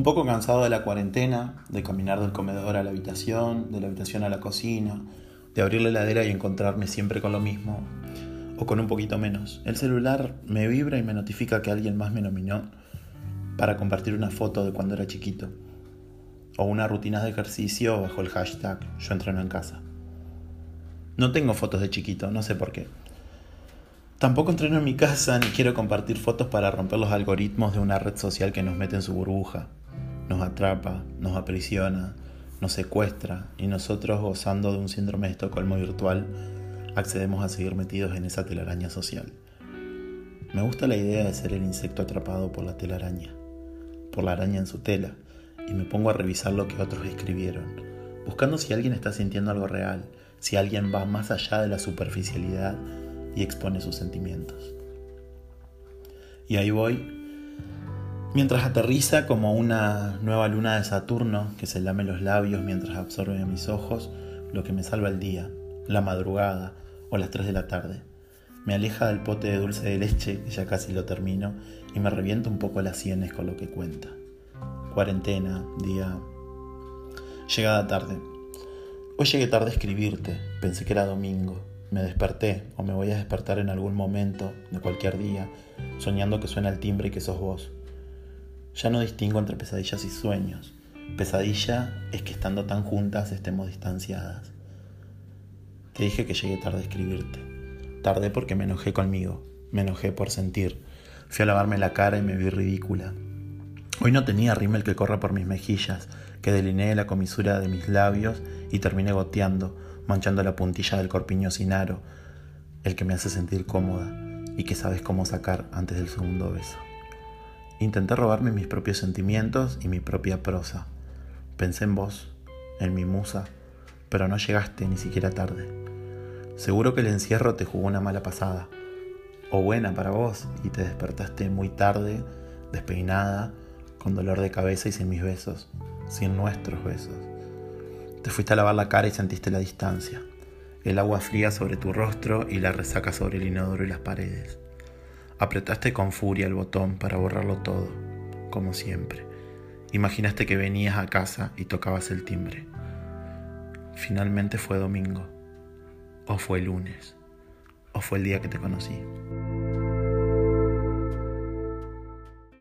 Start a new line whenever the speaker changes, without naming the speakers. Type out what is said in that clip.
Un poco cansado de la cuarentena, de caminar del comedor a la habitación, de la habitación a la cocina, de abrir la heladera y encontrarme siempre con lo mismo, o con un poquito menos. El celular me vibra y me notifica que alguien más me nominó para compartir una foto de cuando era chiquito, o una rutina de ejercicio bajo el hashtag yo entreno en casa. No tengo fotos de chiquito, no sé por qué. Tampoco entreno en mi casa ni quiero compartir fotos para romper los algoritmos de una red social que nos mete en su burbuja nos atrapa, nos aprisiona, nos secuestra y nosotros, gozando de un síndrome de Estocolmo virtual, accedemos a seguir metidos en esa telaraña social. Me gusta la idea de ser el insecto atrapado por la telaraña, por la araña en su tela, y me pongo a revisar lo que otros escribieron, buscando si alguien está sintiendo algo real, si alguien va más allá de la superficialidad y expone sus sentimientos. Y ahí voy Mientras aterriza como una nueva luna de Saturno que se lame los labios mientras absorbe a mis ojos lo que me salva el día, la madrugada o las 3 de la tarde. Me aleja del pote de dulce de leche, que ya casi lo termino, y me revienta un poco las sienes con lo que cuenta. Cuarentena, día... Llegada tarde. Hoy llegué tarde a escribirte, pensé que era domingo. Me desperté, o me voy a despertar en algún momento, de cualquier día, soñando que suena el timbre y que sos vos. Ya no distingo entre pesadillas y sueños. Pesadilla es que estando tan juntas estemos distanciadas. Te dije que llegué tarde a escribirte. Tardé porque me enojé conmigo, me enojé por sentir. Fui a lavarme la cara y me vi ridícula. Hoy no tenía rímel que corra por mis mejillas, que delineé la comisura de mis labios y terminé goteando, manchando la puntilla del corpiño sin aro, el que me hace sentir cómoda y que sabes cómo sacar antes del segundo beso. Intenté robarme mis propios sentimientos y mi propia prosa. Pensé en vos, en mi musa, pero no llegaste ni siquiera tarde. Seguro que el encierro te jugó una mala pasada, o buena para vos, y te despertaste muy tarde, despeinada, con dolor de cabeza y sin mis besos, sin nuestros besos. Te fuiste a lavar la cara y sentiste la distancia, el agua fría sobre tu rostro y la resaca sobre el inodoro y las paredes. Apretaste con furia el botón para borrarlo todo, como siempre. Imaginaste que venías a casa y tocabas el timbre. Finalmente fue domingo, o fue lunes, o fue el día que te conocí.